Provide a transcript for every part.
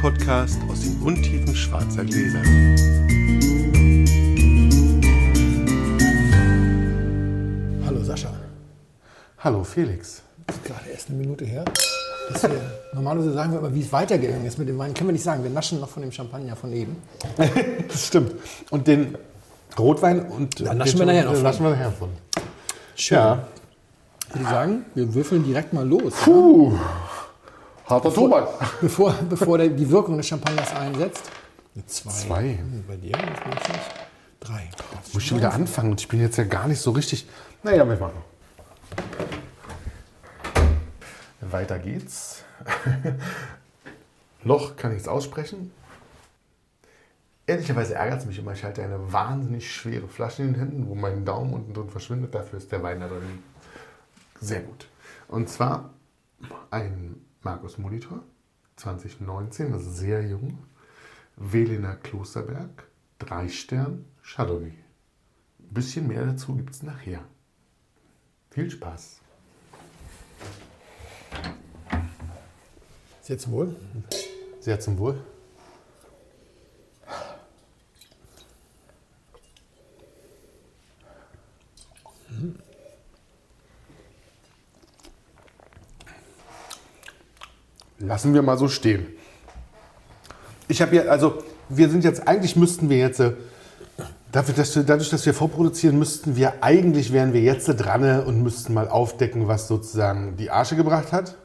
Podcast aus den Untiefen schwarzer Gläser. Hallo Sascha. Hallo Felix. Das ist gerade erst eine Minute her. Dass wir, normalerweise sagen wir aber, wie es weitergegangen ist mit dem Wein. Können wir nicht sagen. Wir naschen noch von dem Champagner von eben. das stimmt. Und den Rotwein und Da naschen den wir nachher noch naschen wir nachher von. Schön. Ja. Ich würde sagen, wir würfeln direkt mal los. Puh. Harter Tobak. Bevor, bevor der, die Wirkung des Champagners einsetzt. Eine zwei. Zwei. Hm, Bei dir? Das. Drei. Muss ich schon wieder anfangen und ich bin jetzt ja gar nicht so richtig. Naja, wir machen. Weiter geht's. Noch kann ich es aussprechen. Ehrlicherweise ärgert es mich immer. Ich halte eine wahnsinnig schwere Flasche in den Händen, wo mein Daumen unten drin verschwindet. Dafür ist der Wein da drin sehr gut. Und zwar ein Markus Molitor 2019, also sehr jung. Weliner Klosterberg, drei Stern, Chardonnay. Ein bisschen mehr dazu gibt es nachher. Viel Spaß. Ist jetzt wohl? Sehr zum Wohl. Lassen wir mal so stehen. Ich habe ja, also wir sind jetzt, eigentlich müssten wir jetzt, äh, dafür, dass wir, dadurch, dass wir vorproduzieren, müssten wir, eigentlich wären wir jetzt dran und müssten mal aufdecken, was sozusagen die Arsche gebracht hat.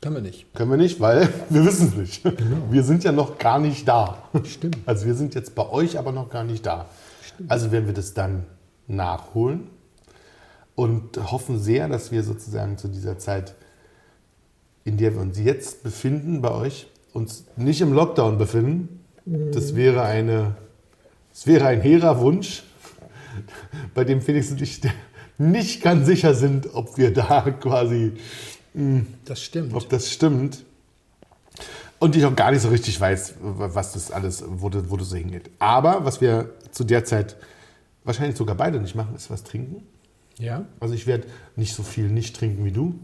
Können wir nicht. Können wir nicht, weil wir wissen es nicht. Wir sind ja noch gar nicht da. Stimmt. Also wir sind jetzt bei euch, aber noch gar nicht da. Also werden wir das dann nachholen und hoffen sehr, dass wir sozusagen zu dieser Zeit, in der wir uns jetzt befinden, bei euch, uns nicht im Lockdown befinden. Das wäre eine, das wäre ein hehrer Wunsch, bei dem Felix und ich nicht ganz sicher sind, ob wir da quasi Das stimmt. ob das stimmt. Und ich auch gar nicht so richtig weiß, was das alles, wo das, wo das so hingeht. Aber was wir zu der Zeit wahrscheinlich sogar beide nicht machen, ist was trinken. Ja? Also ich werde nicht so viel nicht trinken wie du.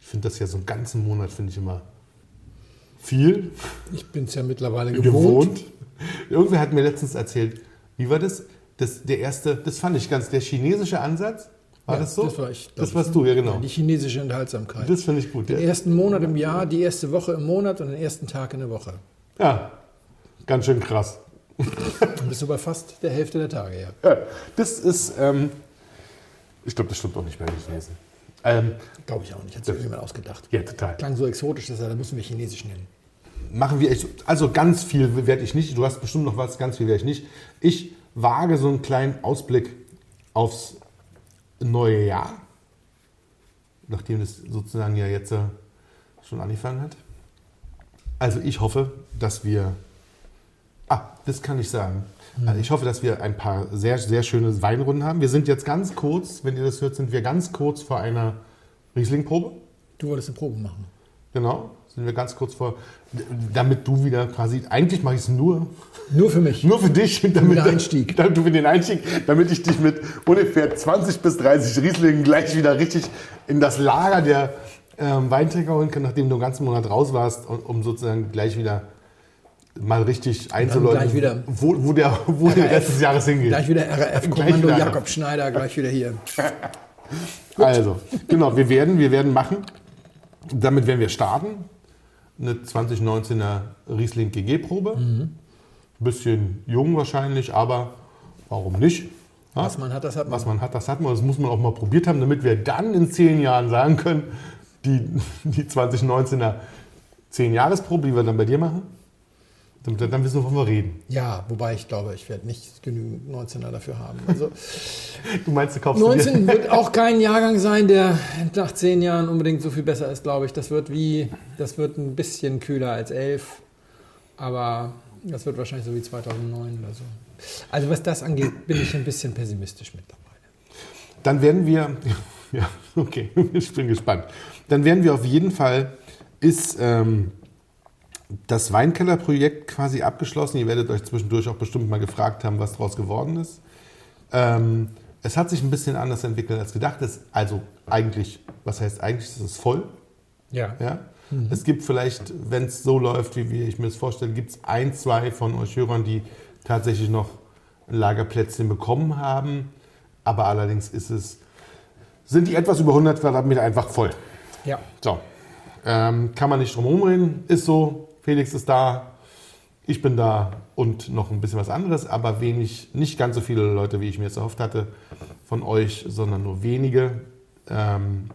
Ich finde das ja so einen ganzen Monat, finde ich immer viel Ich bin es ja mittlerweile gewohnt. gewohnt. Irgendwer hat mir letztens erzählt, wie war das? das? Der erste, das fand ich ganz, der chinesische Ansatz, war Ja, das so? Das war ich. Das warst ne? du, ja genau. Die chinesische Enthaltsamkeit. Das finde ich gut. Den Ja. ersten Monat im Jahr, die erste Woche im Monat und den ersten Tag in der Woche. ja, ganz schön krass. Dann bist du bei fast der Hälfte der Tage, ja. Ja, das ist, ähm, ich glaube, das stimmt auch nicht bei den Chinesen. Ähm, Glaube ich auch nicht. Hat sich irgendjemand ausgedacht. ja, total. Klang so exotisch, dass er, da müssen wir Chinesisch nennen. Machen wir echt, also ganz viel werde ich nicht. Du hast bestimmt noch was, ganz viel werde ich nicht. Ich wage so einen kleinen Ausblick aufs neue Jahr, nachdem es sozusagen ja jetzt äh, schon angefangen hat. Also ich hoffe, dass wir, ah, das kann ich sagen. Also ich hoffe, dass wir ein paar sehr, sehr schöne Weinrunden haben. Wir sind jetzt ganz kurz, wenn ihr das hört, sind wir ganz kurz vor einer Riesling-Probe. Du wolltest eine Probe machen. Genau, sind wir ganz kurz vor, damit du wieder quasi, eigentlich mache ich es nur, Nur für mich. nur für dich, damit, Einstieg. damit du für den Einstieg, damit ich dich mit ungefähr 20 bis 30 Rieslingen gleich wieder richtig in das Lager der ähm, Weintrinker holen kann, nachdem du einen ganzen Monat raus warst, um sozusagen gleich wieder mal richtig einzuläuten, wieder. wo, wo der, wo der Rest des Jahres hingeht. Gleich wieder wieder. Jakob Schneider, gleich wieder hier. Also, genau, wir werden, wir werden machen, damit werden wir starten, eine 2019er Riesling GG-Probe. Bisschen jung wahrscheinlich, aber warum nicht? Ja? Was man hat, das hat man. Was man hat, das hat man. Das muss man auch mal probiert haben, damit wir dann in zehn Jahren sagen können, die, die 2019er 10-Jahres-Probe, die wir dann bei dir machen, damit wir dann wissen, wovon wir reden. Ja, wobei ich glaube, ich werde nicht genügend 19er dafür haben. Also Du meinst, du kaufst dir 19 wird auch kein Jahrgang sein, der nach 10 Jahren unbedingt so viel besser ist, glaube ich. Das wird wie, das wird ein bisschen kühler als 11, aber das wird wahrscheinlich so wie 2009 oder so. Also was das angeht, bin ich ein bisschen pessimistisch mittlerweile. Dann werden wir, ja, okay, ich bin gespannt. Dann werden wir auf jeden Fall, ist ähm, das Weinkellerprojekt quasi abgeschlossen. Ihr werdet euch zwischendurch auch bestimmt mal gefragt haben, was daraus geworden ist. Ähm, es hat sich ein bisschen anders entwickelt als gedacht. Es, also eigentlich, was heißt eigentlich, es ist voll. Ja. Ja? Es gibt vielleicht, wenn es so läuft, wie wir- ich mir das vorstelle, gibt es ein, zwei von euch Hörern, die tatsächlich noch ein Lagerplätzchen bekommen haben. Aber allerdings ist es, sind die etwas über 100 Quadratmeter einfach voll. Ja. So, ähm, kann man nicht drum herum reden. Ist so, Felix ist da, ich bin da und noch ein bisschen was anderes, aber wenig, nicht ganz so viele Leute, wie ich mir es erhofft hatte von euch, sondern nur wenige, ähm,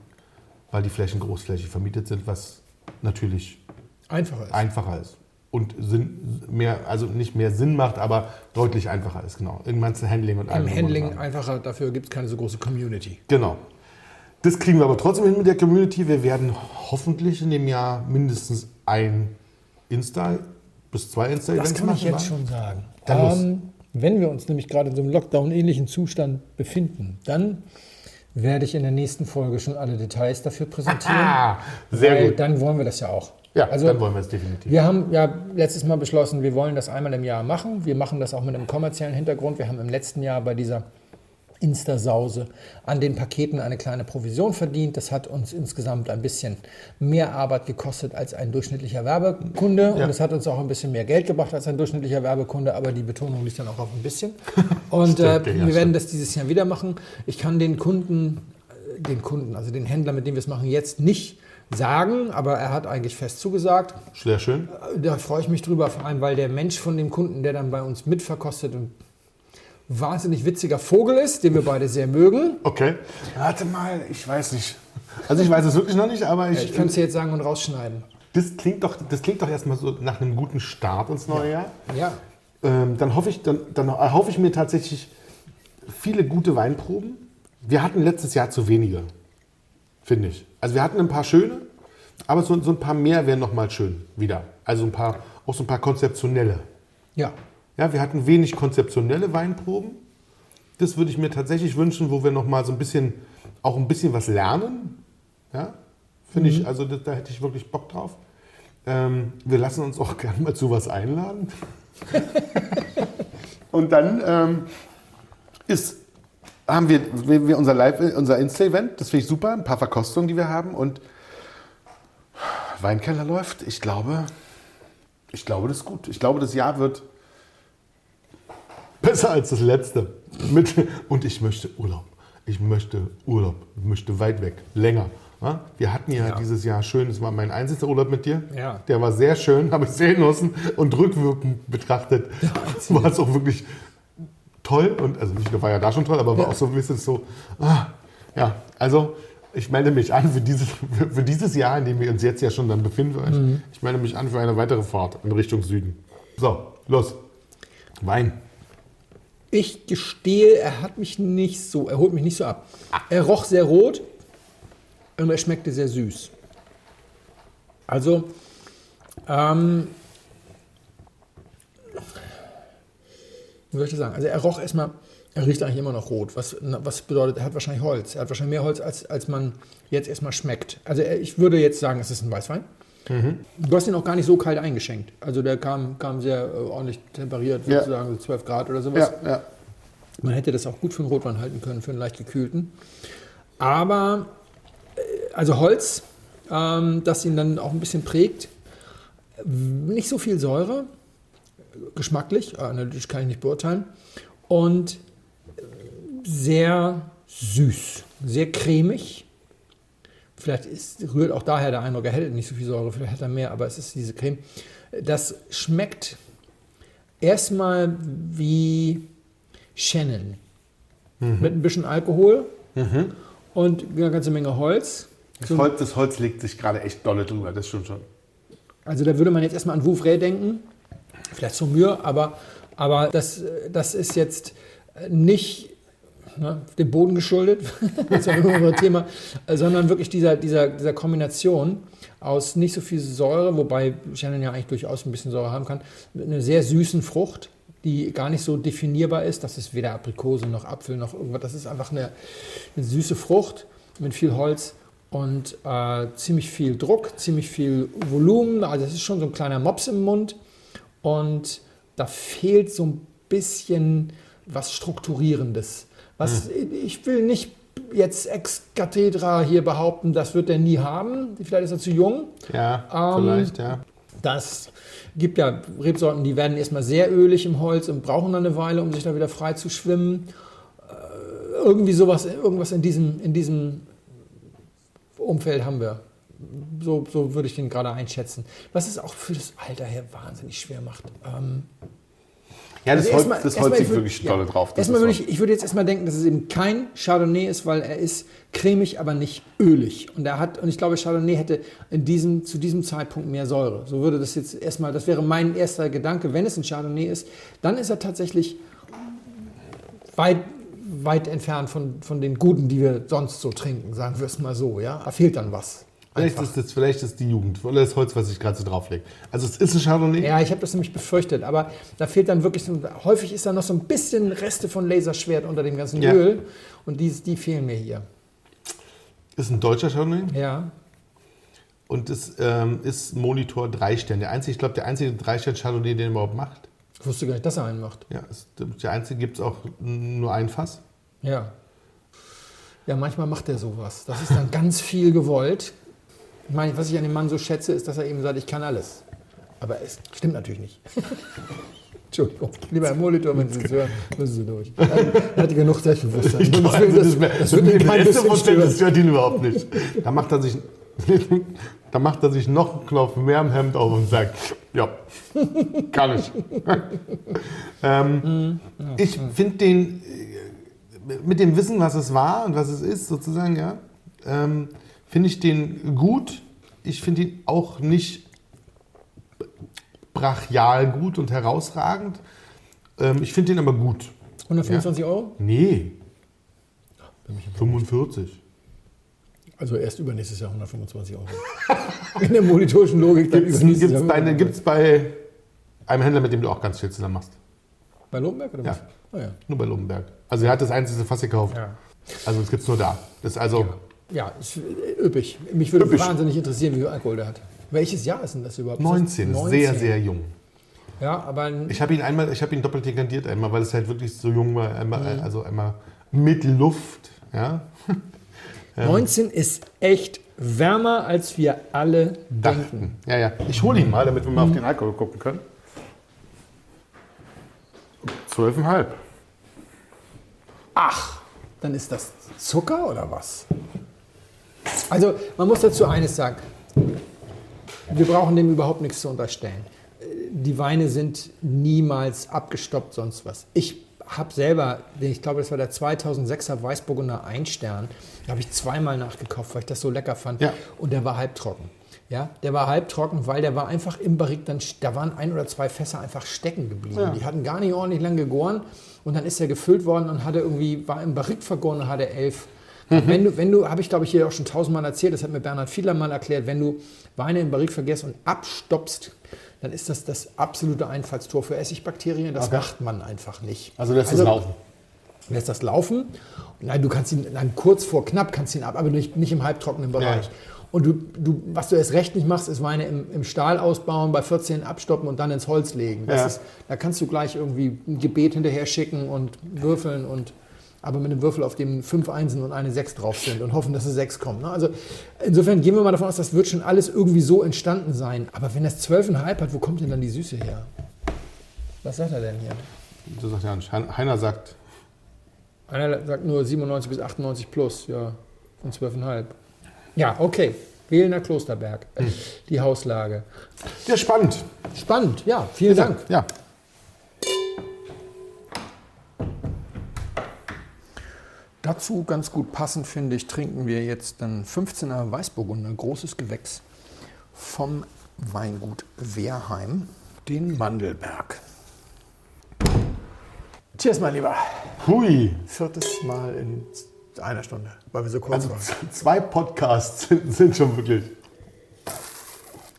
weil die Flächen großflächig vermietet sind, was natürlich Einfacher ist. einfacher ist. Und Sinn, mehr, also nicht mehr Sinn macht, aber deutlich einfacher ist, genau. Im ganzen Handling und allem Im und Handling dran. einfacher, dafür gibt es keine so große Community. Genau. Das kriegen wir aber trotzdem hin mit der Community. Wir werden hoffentlich in dem Jahr mindestens ein Insta bis zwei Insta-Events Das kann ich machen, jetzt schon sagen. Ähm, wenn wir uns nämlich gerade in so einem Lockdown-ähnlichen Zustand befinden, dann werde ich in der nächsten Folge schon alle Details dafür präsentieren. Ah, sehr weil gut. Dann wollen wir das ja auch. Ja, also dann wollen wir es definitiv. wir haben ja letztes Mal beschlossen, wir wollen das einmal im Jahr machen. Wir machen das auch mit einem kommerziellen Hintergrund. Wir haben im letzten Jahr bei dieser Insta-Sause an den Paketen eine kleine Provision verdient. Das hat uns insgesamt ein bisschen mehr Arbeit gekostet als ein durchschnittlicher Werbekunde. Ja. Und es hat uns auch ein bisschen mehr Geld gebracht als ein durchschnittlicher Werbekunde. Aber die Betonung liegt dann auch auf ein bisschen. Und äh, wir werden das dieses Jahr wieder machen. Ich kann den Kunden, äh, den Kunden, also den Händler, mit dem wir es machen, jetzt nicht sagen, aber er hat eigentlich fest zugesagt. Sehr schön. Da freue ich mich drüber, vor allem weil der Mensch von dem Kunden, der dann bei uns mitverkostet, ein wahnsinnig witziger Vogel ist, den wir beide sehr mögen. Okay. Warte mal, ich weiß nicht. Also ich weiß es wirklich noch nicht, aber ich, Ich kann es dir jetzt sagen und rausschneiden. das klingt doch, das klingt doch erstmal so nach einem guten Start ins neue Jahr. Ja, Ähm, dann hoffe ich, dann, dann erhoffe ich mir tatsächlich viele gute Weinproben. Wir hatten letztes Jahr zu wenige, finde ich. Also wir hatten ein paar schöne, aber so, so ein paar mehr wären noch mal schön wieder. Also ein paar, auch so ein paar konzeptionelle. ja. Ja, wir hatten wenig konzeptionelle Weinproben. Das würde ich mir tatsächlich wünschen, wo wir noch mal so ein bisschen, auch ein bisschen was lernen. Ja, finde ich, also da, da hätte ich wirklich Bock drauf. Ähm, wir lassen uns auch gerne mal zu was einladen. Und dann ähm, ist, haben wir, wir wir unser Live, unser Insta-Event, das finde ich super, ein paar Verkostungen, die wir haben und Weinkeller läuft. Ich glaube, ich glaube, das ist gut. Ich glaube, das Jahr wird besser als das letzte. Mit, und ich möchte Urlaub. Ich möchte Urlaub. Ich möchte weit weg. Länger. Ja? Wir hatten ja, Ja. dieses Jahr schön, das war mein einziger Urlaub mit dir. Ja. Der war sehr schön, habe ich sehr genossen und rückwirkend betrachtet war es auch wirklich toll. Und also nicht nur war ja da schon toll, aber war Ja. auch so ein bisschen so, ah, ja, also ich melde mich an für dieses, für, für dieses Jahr, in dem wir uns jetzt ja schon dann befinden. Ich melde mich an für eine weitere Fahrt in Richtung Süden. So, los. Wein. Ich gestehe, er hat mich nicht so, er holt mich nicht so ab. Er roch sehr rot und er schmeckte sehr süß. Also, ähm, wie soll ich das sagen? Also er roch erstmal, er riecht eigentlich immer noch rot. Was, was bedeutet, er hat wahrscheinlich Holz. Er hat wahrscheinlich mehr Holz, als, als man jetzt erstmal schmeckt. Also ich würde jetzt sagen, es ist ein Weißwein. Du hast ihn auch gar nicht so kalt eingeschenkt. Also der kam, kam sehr äh, ordentlich temperiert, Ja. sozusagen so 12 Grad oder sowas. Ja, ja. Man hätte das auch gut für einen Rotwein halten können, für einen leicht gekühlten. Aber, äh, also Holz, ähm, das ihn dann auch ein bisschen prägt. Nicht so viel Säure, geschmacklich, äh, analytisch kann ich nicht beurteilen. Und äh, sehr süß, sehr cremig. Vielleicht ist, rührt auch daher der Eindruck, er hätte nicht so viel Säure, vielleicht hat er mehr, aber es ist diese Creme. Das schmeckt erstmal wie Shannon. Mit ein bisschen Alkohol und eine ganze Menge Holz. Das Holz, das Holz legt sich gerade echt dolle drüber, das stimmt schon. Also da würde man jetzt erstmal an Vouvray denken, vielleicht Saumur, aber, aber das, das ist jetzt nicht ne, dem Boden geschuldet, das ist nur unser Thema, äh, sondern wirklich dieser, dieser, dieser Kombination aus nicht so viel Säure, wobei Shannon ja eigentlich durchaus ein bisschen Säure haben kann, mit einer sehr süßen Frucht, die gar nicht so definierbar ist. Das ist weder Aprikose noch Apfel noch irgendwas. Das ist einfach eine, eine süße Frucht mit viel Holz und äh, ziemlich viel Druck, ziemlich viel Volumen. Also es ist schon so ein kleiner Mops im Mund und da fehlt so ein bisschen was Strukturierendes. Was ich will nicht jetzt ex cathedra hier behaupten, das wird er nie haben. Vielleicht ist er zu jung. Ja, Ähm, vielleicht, ja. Das gibt ja Rebsorten, die werden erstmal sehr ölig im Holz und brauchen dann eine Weile, um sich da wieder frei zu schwimmen. Äh, irgendwie sowas, irgendwas in diesem, in diesem Umfeld haben wir. So, so würde ich den gerade einschätzen. Was es auch für das Alter her wahnsinnig schwer macht. Ähm, Ja, das also Holz, erstmal- das Holz würd- wirklich ja, dolle drauf. Das Erstmal würde ich, ich würde jetzt erstmal denken, dass es eben kein Chardonnay ist, weil er ist cremig, aber nicht ölig. Und er hat, und ich glaube, Chardonnay hätte in diesem, zu diesem Zeitpunkt mehr Säure. So würde das jetzt erstmal, das wäre mein erster Gedanke, wenn es ein Chardonnay ist, dann ist er tatsächlich weit, weit entfernt von, von den guten, die wir sonst so trinken, sagen wir es mal so, ja. Da fehlt dann was. Vielleicht ist, das, vielleicht ist die Jugend oder das Holz, was ich gerade so drauflege. Also es ist ein Chardonnay. Ja, ich habe das nämlich befürchtet, aber da fehlt dann wirklich, so, häufig ist da noch so ein bisschen Reste von Laserschwert unter dem ganzen Ja. Öl und die, die fehlen mir hier. Ist ein deutscher Chardonnay Ja, und es ähm, ist Monitor 3 Sterne. Der einzige, ich glaube, der einzige 3 Sterne Chardonnay, den er überhaupt macht. ich wusste gar nicht, dass er einen macht. Ja, ist, der einzige gibt es auch nur ein Fass. Ja. Ja, manchmal macht er sowas. Das ist dann ganz viel gewollt. Ich meine, was ich an dem Mann so schätze, ist, dass er eben sagt, ich kann alles. Aber es stimmt natürlich nicht. Entschuldigung, lieber Herr Molitor, wenn Sie es hören, müssen Sie durch. Er hatte genug Selbstbewusstsein. Ich das, das, das, das wird kein erste bisschen das stört ihn überhaupt nicht. Da macht er sich, da macht er sich noch einen Knopf mehr am Hemd auf und sagt, ja, kann ich. ähm, ich finde den, äh, mit dem Wissen, was es war und was es ist, sozusagen, ja, ähm, finde ich den gut. Ich finde ihn auch nicht brachial gut und herausragend. Ähm, ich finde ihn aber gut. 125 Euro? Nee. 45. Also erst übernächstes Jahr 125 Euro. In der monitorischen Logik Gibt es bei, gibt's bei einem Händler, mit dem du auch ganz viel zusammen machst? Bei Lobenberg oder Ja. was? Oh ja. Nur bei Lobenberg. Also er hat das einzige Fass gekauft. Ja. Also das gibt es nur da. Das ist also Ja, ist äh, üppig. Mich würde Üppig. wahnsinnig interessieren, wie viel Alkohol der hat. Welches Jahr ist denn das überhaupt? 19, Ist das sehr, sehr jung. Ja, aber Ich habe ihn einmal, ich habe ihn doppelt dekantiert einmal, weil es halt wirklich so jung war. Einmal, Mhm. Also einmal mit Luft. Ja, 19 ist echt wärmer, als wir alle denken. dachten. Ja, ja. Ich hole ihn mal, damit wir mal auf den Alkohol gucken können. 12,5. Ach, dann ist das Zucker oder was? Also, man muss dazu eines sagen. Wir brauchen dem überhaupt nichts zu unterstellen. Die Weine sind niemals abgestoppt, sonst was. Ich habe selber, ich glaube, das war der 2006er Weißburgunder Einstern, da habe ich zweimal nachgekauft, weil ich das so lecker fand. Ja. Und der war halbtrocken. Ja, der war halbtrocken, weil der war einfach im Barrik, dann, da waren ein oder zwei Fässer einfach stecken geblieben. Ja. Die hatten gar nicht ordentlich lang gegoren und dann ist er gefüllt worden und hatte irgendwie, war im Barrik vergoren und hatte elf. Wenn du, wenn du, habe ich glaube ich hier auch schon tausendmal erzählt, das hat mir Bernhard Fiedler mal erklärt, wenn du Weine im Barrik vergisst und abstoppst, dann ist das das absolute Einfallstor für Essigbakterien. Das Okay. macht man einfach nicht. Also lässt es laufen. lässt das laufen. Nein, du kannst ihn nein, kurz vor knapp kannst ihn ab, aber nicht, nicht im halbtrockenen Bereich. Ja. Und du, du, was du erst recht nicht machst, ist Weine im, im Stahl ausbauen, bei 14 abstoppen und dann ins Holz legen. Das Ja. ist, da kannst du gleich irgendwie ein Gebet hinterher schicken und würfeln und aber mit einem Würfel, auf dem fünf Einsen und eine Sechs drauf sind und hoffen, dass es sechs kommt. Ne? Also insofern gehen wir mal davon aus, das wird schon alles irgendwie so entstanden sein. Aber wenn das 12,5 hat, wo kommt denn dann die Süße her? Was sagt er denn hier? Das sagt ja nicht. Hein- Heiner sagt, Einer sagt nur 97 bis 98 plus, ja, von 12,5. Ja, okay. Wählener Klosterberg, Hm. die Hauslage. ja, spannend. Spannend, ja, vielen Dank. Ja. Dazu ganz gut passend, finde ich, trinken wir jetzt einen 15er Weißburgunder, großes Gewächs vom Weingut Wehrheim, den Mandelberg. Cheers, mein Lieber. Hui. Viertes Mal in einer Stunde, weil wir so kurz Also waren. zwei Podcasts sind, sind schon wirklich.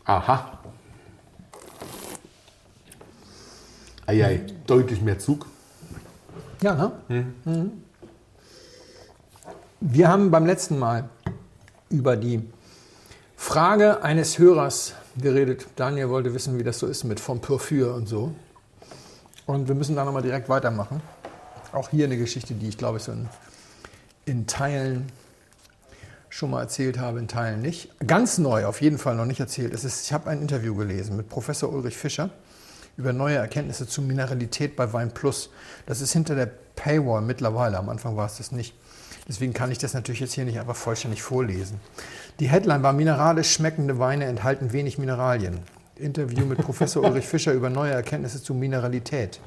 Aha. Eiei, deutlich mehr Zug. Ja, ne? Mhm. Wir haben beim letzten Mal über die Frage eines Hörers geredet. Daniel wollte wissen, wie das so ist mit vom Porphyr und so. Und wir müssen da nochmal direkt weitermachen. Auch hier eine Geschichte, die ich glaube, so ein in Teilen schon mal erzählt habe, in Teilen nicht. Ganz neu, auf jeden Fall noch nicht erzählt. Es ist, ich habe ein Interview gelesen mit Professor Ulrich Fischer über neue Erkenntnisse zu Mineralität bei Wein Plus. Das ist hinter der Paywall mittlerweile. Am Anfang war es das nicht. Deswegen kann ich das natürlich jetzt hier nicht einfach vollständig vorlesen. Die Headline war Mineralisch schmeckende Weine enthalten wenig Mineralien. Interview mit Professor Ulrich Fischer über neue Erkenntnisse zu Mineralität.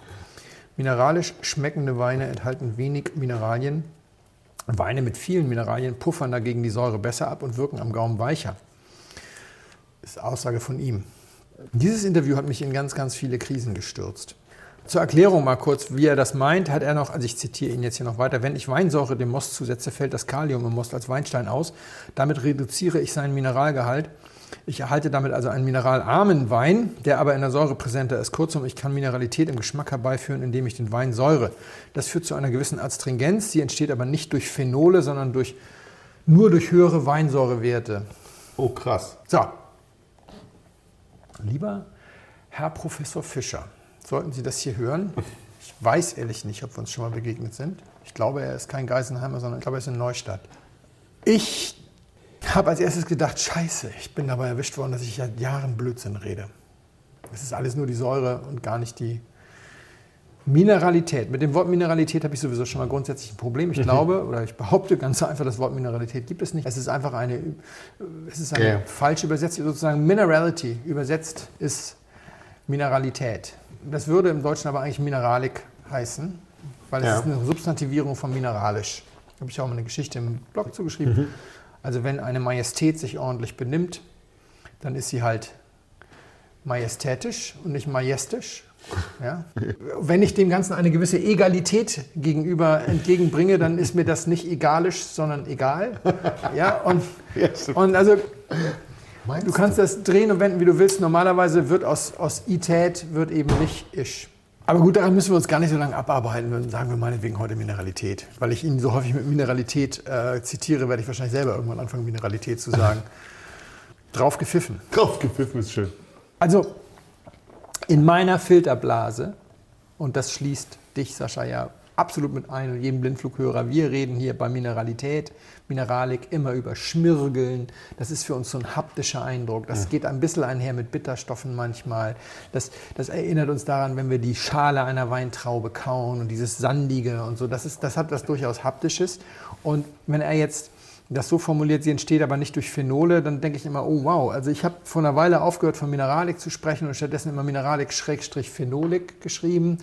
Mineralisch schmeckende Weine enthalten wenig Mineralien. Weine mit vielen Mineralien puffern dagegen die Säure besser ab und wirken am Gaumen weicher. Das ist Aussage von ihm. Dieses Interview hat mich in ganz, ganz viele Krisen gestürzt. Zur Erklärung mal kurz, wie er das meint, hat er noch, also ich zitiere ihn jetzt hier noch weiter, wenn ich Weinsäure dem Most zusetze, fällt das Kalium im Most als Weinstein aus. Damit reduziere ich seinen Mineralgehalt. Ich erhalte damit also einen mineralarmen Wein, der aber in der Säure präsenter ist. Kurzum, ich kann Mineralität im Geschmack herbeiführen, indem ich den Wein säure. Das führt zu einer gewissen Astringenz, die entsteht aber nicht durch Phenole, sondern durch, nur durch höhere Weinsäurewerte. Oh, krass. So. Lieber Herr Professor Fischer, sollten Sie das hier hören. Ich weiß ehrlich nicht, ob wir uns schon mal begegnet sind. Ich glaube, er ist kein Geisenheimer, sondern ich glaube, er ist in Neustadt. Ich habe als erstes gedacht, scheiße, ich bin dabei erwischt worden, dass ich seit Jahren Blödsinn rede. Es ist alles nur die Säure und gar nicht die Mineralität. Mit dem Wort Mineralität habe ich sowieso schon mal grundsätzlich ein Problem. Ich glaube oder ich behaupte ganz einfach, das Wort Mineralität gibt es nicht. Es ist einfach eine, es ist eine Ja. falsche Übersetzung, sozusagen Minerality übersetzt ist Mineralität. Das würde im Deutschen aber eigentlich Mineralik heißen, weil es Ja. ist eine Substantivierung von mineralisch. Da habe ich auch mal eine Geschichte im Blog zugeschrieben. Also wenn eine Majestät sich ordentlich benimmt, dann ist sie halt majestätisch und nicht majestisch. Ja? Wenn ich dem Ganzen eine gewisse Egalität gegenüber entgegenbringe, dann ist mir das nicht egalisch, sondern egal. Ja? Und, und also Du kannst das drehen und wenden, wie du willst. Normalerweise wird aus, aus Ität wird eben nicht Isch. Aber gut, daran müssen wir uns gar nicht so lange abarbeiten. Dann sagen wir meinetwegen heute Mineralität. Weil ich ihn so häufig mit Mineralität äh, zitiere, werde ich wahrscheinlich selber irgendwann anfangen, Mineralität zu sagen. Drauf gepfiffen. Draufgepfiffen ist schön. Also in meiner Filterblase, und das schließt dich, Sascha, ja absolut mit ein und jedem Blindflughörer, wir reden hier bei Mineralität, Mineralik immer über Schmirgeln. Das ist für uns so ein haptischer Eindruck. Das geht ein bisschen einher mit Bitterstoffen manchmal. Das, das erinnert uns daran, wenn wir die Schale einer Weintraube kauen und dieses Sandige und so. Das, ist, das hat was durchaus Haptisches. Und wenn er jetzt das so formuliert, sie entsteht aber nicht durch Phenole, dann denke ich immer, oh wow, also ich habe vor einer Weile aufgehört von Mineralik zu sprechen und stattdessen immer Mineralik-Phenolik geschrieben.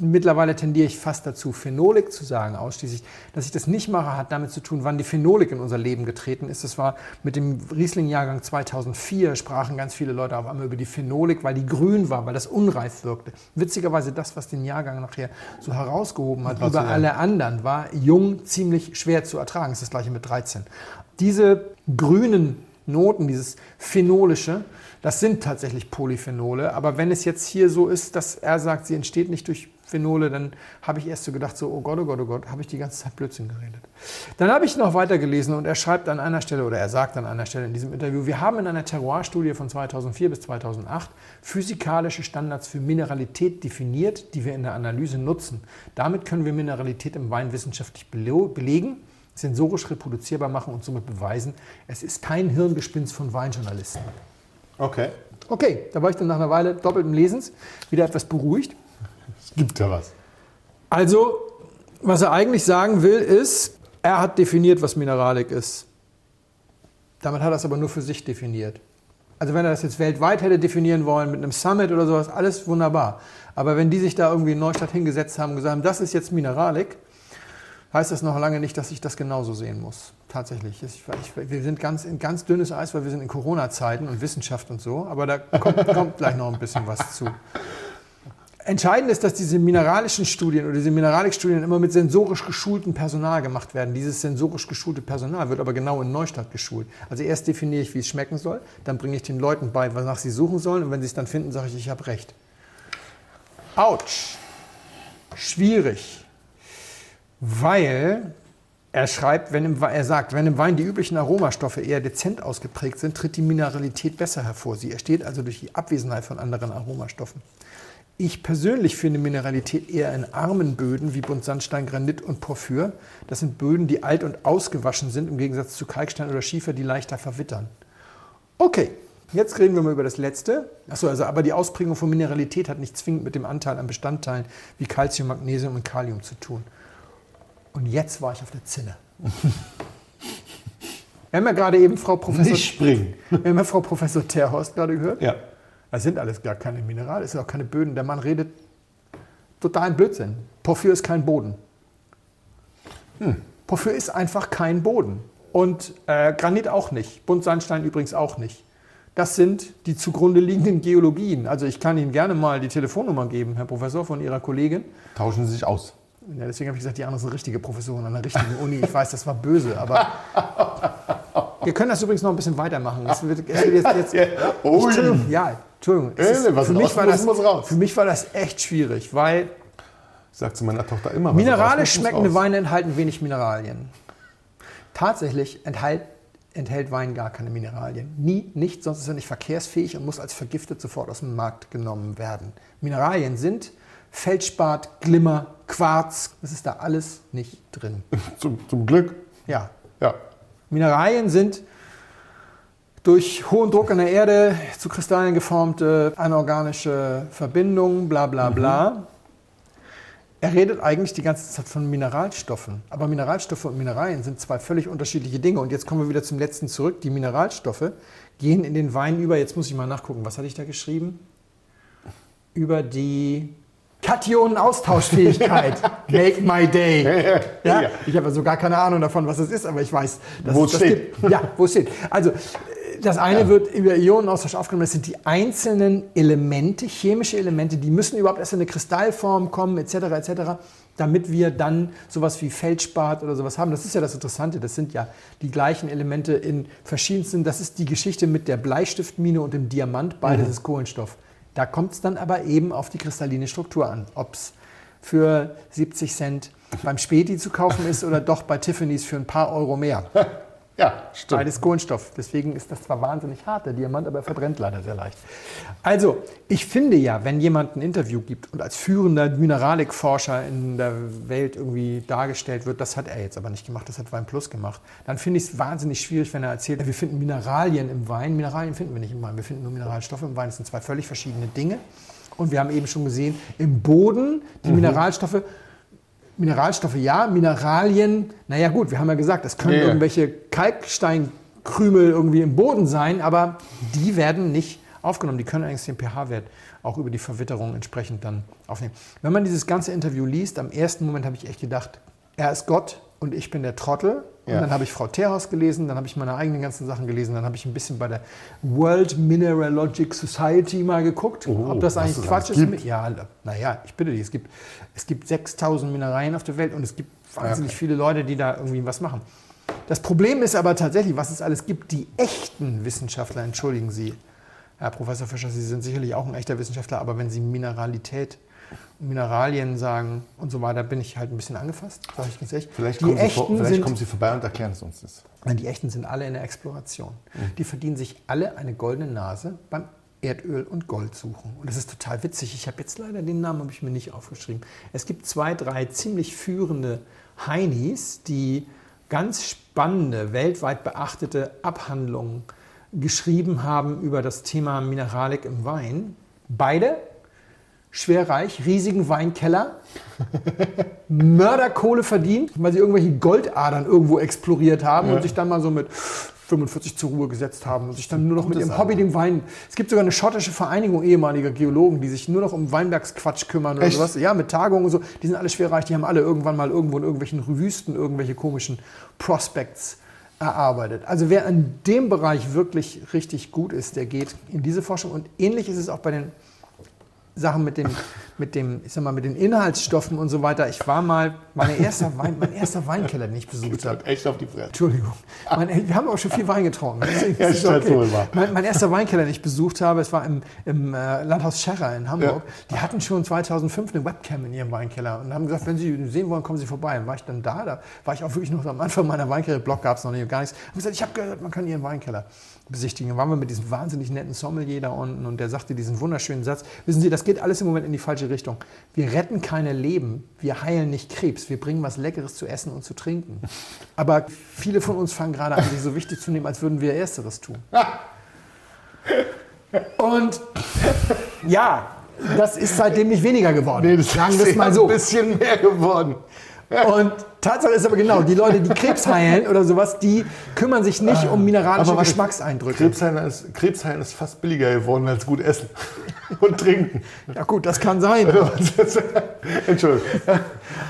Mittlerweile tendiere ich fast dazu, Phenolik zu sagen, ausschließlich. Dass ich das nicht mache, hat damit zu tun, wann die Phenolik in unser Leben getreten ist. Das war mit dem Riesling-Jahrgang 2004, sprachen ganz viele Leute auf einmal über die Phenolik, weil die grün war, weil das unreif wirkte. Witzigerweise das, was den Jahrgang nachher so herausgehoben hat, über alle anderen, war jung ziemlich schwer zu ertragen. Das ist das gleiche mit 13. Diese grünen Noten, dieses Phenolische, das sind tatsächlich Polyphenole. Aber wenn es jetzt hier so ist, dass er sagt, sie entsteht nicht durch Phenole, dann habe ich erst so gedacht, so, oh Gott, oh Gott, oh Gott, habe ich die ganze Zeit Blödsinn geredet. Dann habe ich noch weiter gelesen und er schreibt an einer Stelle, oder er sagt an einer Stelle in diesem Interview, wir haben in einer Terroir-Studie von 2004 bis 2008 physikalische Standards für Mineralität definiert, die wir in der Analyse nutzen. Damit können wir Mineralität im Wein wissenschaftlich bele- belegen, sensorisch reproduzierbar machen und somit beweisen, es ist kein Hirngespinst von Weinjournalisten. Okay. Okay, da war ich dann nach einer Weile doppelten Lesens wieder etwas beruhigt. Gibt ja was. Also, was er eigentlich sagen will, ist, er hat definiert, was Mineralik ist. Damit hat er es aber nur für sich definiert. Also wenn er das jetzt weltweit hätte definieren wollen, mit einem Summit oder sowas, alles wunderbar. Aber wenn die sich da irgendwie in Neustadt hingesetzt haben und gesagt haben, das ist jetzt Mineralik, heißt das noch lange nicht, dass ich das genauso sehen muss. Tatsächlich. Ich, ich, wir sind ganz in ganz dünnes Eis, weil wir sind in Corona-Zeiten und Wissenschaft und so. Aber da kommt, kommt gleich noch ein bisschen was zu. Entscheidend ist, dass diese mineralischen Studien oder diese Mineralikstudien immer mit sensorisch geschultem Personal gemacht werden. Dieses sensorisch geschulte Personal wird aber genau in Neustadt geschult. Also erst definiere ich, wie es schmecken soll, dann bringe ich den Leuten bei, wonach sie suchen sollen und wenn sie es dann finden, sage ich, ich habe recht. Autsch. Schwierig. Weil er schreibt, wenn im, er sagt, wenn im Wein die üblichen Aromastoffe eher dezent ausgeprägt sind, tritt die Mineralität besser hervor. Sie entsteht also durch die Abwesenheit von anderen Aromastoffen. Ich persönlich finde Mineralität eher in armen Böden wie Buntsandstein, Granit und Porphyr. Das sind Böden, die alt und ausgewaschen sind, im Gegensatz zu Kalkstein oder Schiefer, die leichter verwittern. Okay, jetzt reden wir mal über das letzte. Achso, also aber die Ausprägung von Mineralität hat nicht zwingend mit dem Anteil an Bestandteilen wie Calcium, Magnesium und Kalium zu tun. Und jetzt war ich auf der Zinne. Wir haben ja gerade eben Frau Professor, Nicht springen. wir haben ja Frau Professor Terhorst gerade gehört. Ja. Das sind alles gar keine Minerale, es sind auch keine Böden. Der Mann redet totalen Blödsinn. Porphyr ist kein Boden. Porphyr ist einfach kein Boden. Und äh, Granit auch nicht. Buntsandstein übrigens auch nicht. Das sind die zugrunde liegenden Geologien. Also ich kann Ihnen gerne mal die Telefonnummer geben, Herr Professor, von Ihrer Kollegin. Tauschen Sie sich aus. Ja, deswegen habe ich gesagt, die anderen sind richtige Professoren an der richtigen Uni. Ich weiß, das war böse, aber wir können das übrigens noch ein bisschen weitermachen. Es wird, es wird jetzt, jetzt, Ui. Entschuldigung, ja, Entschuldigung. Es Äh, was für, mich das, für mich war das echt schwierig, weil Sagt zu meiner Tochter immer. mineralisch schmeckende. Weine enthalten wenig Mineralien. Tatsächlich enthält, enthält Wein gar keine Mineralien. Nie, nicht, sonst ist er nicht verkehrsfähig und muss als vergiftet sofort aus dem Markt genommen werden. Mineralien sind Feldspat, Glimmer, Quarz. Das ist da alles nicht drin. Zum, zum Glück. Ja, Ja. Mineralien sind durch hohen Druck an der Erde zu Kristallen geformte anorganische Verbindungen, bla bla bla. Er redet eigentlich die ganze Zeit von Mineralstoffen. Aber Mineralstoffe und Mineralien sind zwei völlig unterschiedliche Dinge. Und jetzt kommen wir wieder zum letzten zurück. Die Mineralstoffe gehen in den Wein über. Jetzt muss ich mal nachgucken. Was hatte ich da geschrieben? Über die Kationenaustauschfähigkeit. Make my day. Ja? Ja. Ich habe also gar keine Ahnung davon, was es ist, aber ich weiß, dass Wo es das steht. gibt. Ja, wo es steht. Also, das eine wird über Ionenaustausch aufgenommen. Das sind die einzelnen Elemente, chemische Elemente, die müssen überhaupt erst in eine Kristallform kommen, etc., etc., damit wir dann sowas wie Feldspat oder sowas haben. Das ist ja das Interessante. Das sind ja die gleichen Elemente in verschiedensten. Das ist die Geschichte mit der Bleistiftmine und dem Diamant. Beides ist Kohlenstoff. Da kommt es dann aber eben auf die kristalline Struktur an. Ob es für 70 Cent beim Späti zu kaufen ist oder doch bei Tiffany's für ein paar Euro mehr. Ja, stimmt. Beides Kohlenstoff. Deswegen ist das zwar wahnsinnig hart, der Diamant, aber er verbrennt leider sehr leicht. Also, ich finde ja, wenn jemand ein Interview gibt und als führender Mineralikforscher in der Welt irgendwie dargestellt wird, das hat er jetzt aber nicht gemacht, das hat Wein Plus gemacht, dann finde ich es wahnsinnig schwierig, wenn er erzählt, wir finden Mineralien im Wein. Mineralien finden wir nicht im Wein, wir finden nur Mineralstoffe im Wein. Das sind zwei völlig verschiedene Dinge. Und wir haben eben schon gesehen, im Boden die Mineralstoffe Mineralstoffe ja, Mineralien, naja gut, wir haben ja gesagt, es können Ja, ja. irgendwelche Kalksteinkrümel irgendwie im Boden sein, aber die werden nicht aufgenommen. Die können eigentlich den pH-Wert auch über die Verwitterung entsprechend dann aufnehmen. Wenn man dieses ganze Interview liest, am ersten Moment habe ich echt gedacht, er ist Gott und ich bin der Trottel. Und Ja. dann habe ich Frau Terhaus gelesen, dann habe ich meine eigenen ganzen Sachen gelesen, dann habe ich ein bisschen bei der World Mineralogic Society mal geguckt, Oh, ob das eigentlich es Quatsch ist. ja, naja, ich bitte dich, es gibt, es gibt 6000 Mineralien auf der Welt und es gibt wahnsinnig okay. viele Leute, die da irgendwie was machen. Das Problem ist aber tatsächlich, was es alles gibt, die echten Wissenschaftler, entschuldigen Sie, Herr Professor Fischer, Sie sind sicherlich auch ein echter Wissenschaftler, aber wenn Sie Mineralität, Mineralien sagen und so weiter, bin ich halt ein bisschen angefasst, sage ich ganz ehrlich. Vielleicht, kommen sie, vor, vielleicht sind, kommen sie vorbei und erklären es uns das. Die echten sind alle in der Exploration. Die verdienen sich alle eine goldene Nase beim Erdöl und Gold suchen. Und das ist total witzig. Ich habe jetzt leider den Namen habe ich mir nicht aufgeschrieben. Es gibt zwei, drei ziemlich führende Heinis, die ganz spannende, weltweit beachtete Abhandlungen geschrieben haben über das Thema Mineralik im Wein. Beide schwer reich, riesigen Weinkeller, Mörderkohle verdient, weil sie irgendwelche Goldadern irgendwo exploriert haben und sich dann mal so mit 45 zur Ruhe gesetzt haben und sich dann nur noch mit ihrem Hobby, dem Wein. Es gibt sogar eine schottische Vereinigung ehemaliger Geologen, die sich nur noch um Weinbergsquatsch kümmern oder Echt? sowas. Ja, mit Tagungen und so. Die sind alle schwer reich, die haben alle irgendwann mal irgendwo in irgendwelchen Wüsten irgendwelche komischen Prospects erarbeitet. Also wer in dem Bereich wirklich richtig gut ist, der geht in diese Forschung. Und ähnlich ist es auch bei den Sachen mit dem, mit dem, ich sag mal, mit den Inhaltsstoffen und so weiter. Ich war mal, mein erster, Wein, mein erster Weinkeller, den ich besucht habe. Echt auf die Fresse. Entschuldigung. Mein, wir haben auch schon viel Wein getrunken. Ja, ist wohl wahr. Mein, mein erster Weinkeller, den ich besucht habe, es war im, im äh, Landhaus Scherrer in Hamburg. Die hatten schon 2005 eine Webcam in ihrem Weinkeller und haben gesagt, wenn Sie sehen wollen, kommen Sie vorbei. Und war ich dann da, da war ich auch wirklich noch am Anfang meiner Weinkeller-Blog, gab es noch nicht, gar nichts. Haben gesagt, ich habe gehört, man kann Ihren Weinkeller besichtigen. Dann waren wir mit diesem wahnsinnig netten Sommelier da unten und der sagte diesen wunderschönen Satz. Wissen Sie, das geht alles im Moment in die falsche Richtung. Wir retten keine Leben, wir heilen nicht Krebs, wir bringen was Leckeres zu essen und zu trinken. Aber viele von uns fangen gerade an, sich so wichtig zu nehmen, als würden wir Ersteres tun. Und ja, das ist seitdem nicht weniger geworden. Nee, das Sagen wir ist es mal so. ein bisschen mehr geworden. Und Tatsache ist aber genau, die Leute, die Krebs heilen oder sowas, die kümmern sich nicht um mineralische Aber Geschmackseindrücke. Krebsheilen ist, Krebsheilen ist fast billiger geworden als gut essen und trinken. Ja gut, das kann sein. Entschuldigung.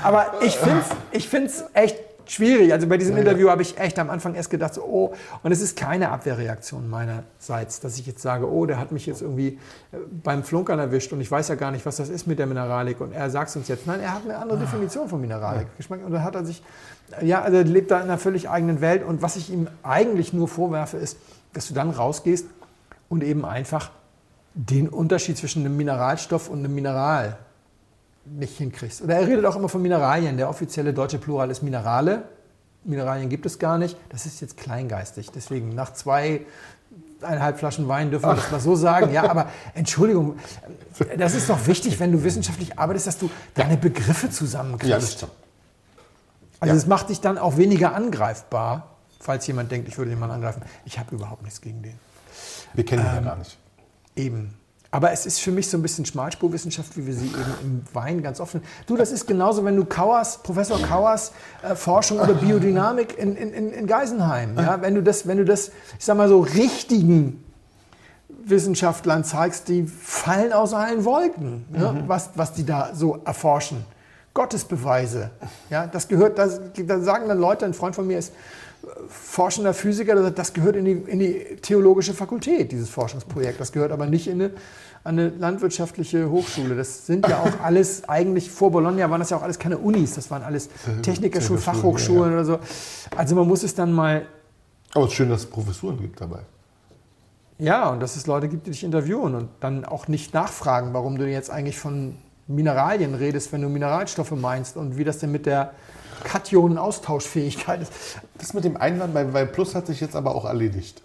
Aber ich finde es ich find's echt schwierig. Also bei diesem Interview habe ich echt am Anfang erst gedacht, so, oh, und es ist keine Abwehrreaktion meinerseits, dass ich jetzt sage, oh, der hat mich jetzt irgendwie äh, beim Flunkern erwischt und ich weiß ja gar nicht, was das ist mit der Mineralik und er sagt es uns jetzt. Nein, er hat eine andere Definition von Mineralik. Geschmack und da hat er sich, ja, also er lebt da in einer völlig eigenen Welt und was ich ihm eigentlich nur vorwerfe, ist, dass du dann rausgehst und eben einfach den Unterschied zwischen einem Mineralstoff und einem Mineral nicht hinkriegst. Oder er redet auch immer von Mineralien. Der offizielle deutsche Plural ist Minerale. Mineralien gibt es gar nicht. Das ist jetzt kleingeistig. Deswegen nach zwei eineinhalb Flaschen Wein dürfen wir das mal so sagen. Ja, aber Entschuldigung, das ist doch wichtig, wenn du wissenschaftlich arbeitest, dass du deine Begriffe zusammenkriegst. Ja, das stimmt. also ja. es macht dich dann auch weniger angreifbar, falls jemand denkt, ich würde jemanden angreifen. Ich habe überhaupt nichts gegen den. Wir kennen ihn Ähm, ja gar nicht. Eben. Aber es ist für mich so ein bisschen Schmalspurwissenschaft, wie wir sie eben im Wein ganz oft finden. Du, das ist genauso, wenn du Kauers, Professor Kauers äh, Forschung über Biodynamik in, in, in Geisenheim, ja, wenn du das, wenn du das, ich sag mal so, richtigen Wissenschaftlern zeigst, die fallen aus allen Wolken, ja, was, was die da so erforschen. Gottesbeweise. Ja, das gehört, das, da sagen dann Leute, ein Freund von mir ist forschender Physiker, der sagt, das gehört in die, in die theologische Fakultät, dieses Forschungsprojekt. Das gehört aber nicht in eine, an eine landwirtschaftliche Hochschule. Das sind ja auch alles, eigentlich vor Bologna waren das ja auch alles keine Unis, das waren alles Technikerschulen, Fachhochschulen ja, oder so. Also man muss es dann mal Aber es ist schön, dass es Professuren gibt dabei. Ja, und dass es Leute gibt, die dich interviewen und dann auch nicht nachfragen, warum du jetzt eigentlich von Mineralien redest, wenn du Mineralstoffe meinst und wie das denn mit der Kationen-Austauschfähigkeit ist. Das mit dem Einwand bei, bei Plus hat sich jetzt aber auch erledigt.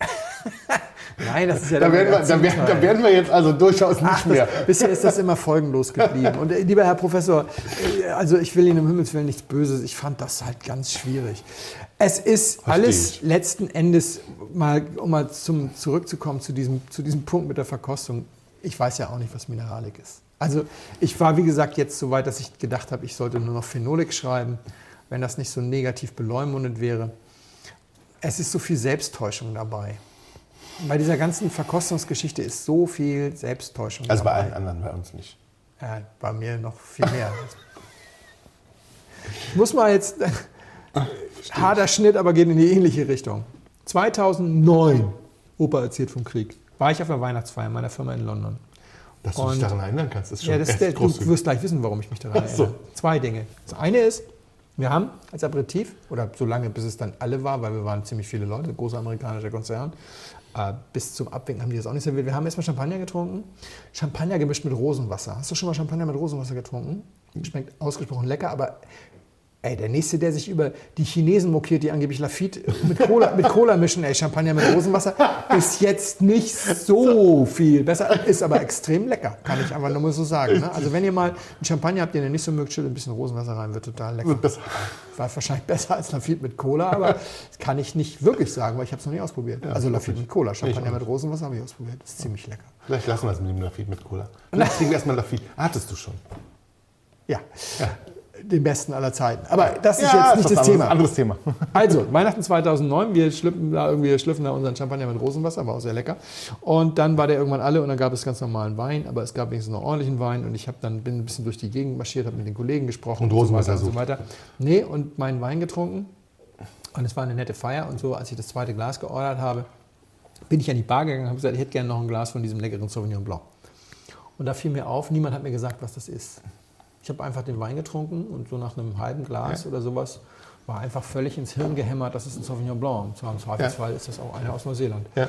Nein, das ist ja Da werden, wir, da, werden, da werden wir jetzt also durchaus nicht Ach, mehr. das, bisher ist das immer folgenlos geblieben. Und äh, lieber Herr Professor, äh, also ich will Ihnen um Himmels Willen nichts Böses. Ich fand das halt ganz schwierig. Es ist Versteh alles ich. letzten Endes, mal, um mal zum, zurückzukommen zu diesem, zu diesem Punkt mit der Verkostung. Ich weiß ja auch nicht, was Mineralik ist. Also ich war, wie gesagt, jetzt so weit, dass ich gedacht habe, ich sollte nur noch Phenolik schreiben, wenn das nicht so negativ beleumundet wäre. Es ist so viel Selbsttäuschung dabei. Bei dieser ganzen Verkostungsgeschichte ist so viel Selbsttäuschung Also bei dabei. allen anderen, bei uns nicht. Ja, bei mir noch viel mehr. Ich muss mal jetzt, harter Schnitt, aber geht in die ähnliche Richtung. 2009, Opa erzählt vom Krieg, war ich auf der Weihnachtsfeier meiner Firma in London. Dass du dich Und- daran erinnern kannst, ist schon Ja, das, echt der, du wirst gleich wissen, warum ich mich daran Ach so. erinnere. Zwei Dinge. Das eine ist, wir haben als Aperitif, oder so lange bis es dann alle war, weil wir waren ziemlich viele Leute, großer amerikanischer Konzern, äh, bis zum Abwinken haben die das auch nicht serviert. Wir haben erstmal Champagner getrunken. Champagner gemischt mit Rosenwasser. Hast du schon mal Champagner mit Rosenwasser getrunken? Schmeckt ausgesprochen lecker, aber ey, der Nächste, der sich über die Chinesen mokiert, die angeblich Lafitte mit Cola, mit Cola mischen, ey, Champagner mit Rosenwasser, ist jetzt nicht so viel besser, ist aber extrem lecker, kann ich einfach nur mal so sagen. Ne? Also wenn ihr mal einen Champagner habt, den ihr nicht so mögt, schüttet ein bisschen Rosenwasser rein, wird total lecker. Wird besser. War wahrscheinlich besser als Lafitte mit Cola, aber das kann ich nicht wirklich sagen, weil ich habe es noch nie ausprobiert. also Lafitte mit Cola, Champagner mit Rosenwasser habe ich ausprobiert. Das ist ziemlich lecker. Vielleicht lassen wir es mit dem Lafitte mit Cola. Vielleicht trinken wir erstmal Lafitte. Hattest du schon. Ja, den besten aller Zeiten. Aber das ist Ja, jetzt nicht das anderes, Thema. Anderes Thema. Also, Weihnachten 2009, wir schlüpfen da irgendwie, wir schlüpfen da unseren Champagner mit Rosenwasser, war auch sehr lecker. Und dann war der irgendwann alle und dann gab es ganz normalen Wein, aber es gab wenigstens noch ordentlichen Wein und ich habe dann bin ein bisschen durch die Gegend marschiert, habe mit den Kollegen gesprochen Und so Rosenwasser weiter und so weiter. Nee, und meinen Wein getrunken und es war eine nette Feier und so, als ich das zweite Glas geordert habe, bin ich an die Bar gegangen und habe gesagt, ich hätte gerne noch ein Glas von diesem leckeren Sauvignon Blanc. Und da fiel mir auf, niemand hat mir gesagt, was das ist. Ich habe einfach den Wein getrunken und so nach einem halben Glas oder sowas war einfach völlig ins Hirn gehämmert, das ist ein Sauvignon Blanc. Und zwar im Zweifelsfall ist das auch einer aus Neuseeland. Ja.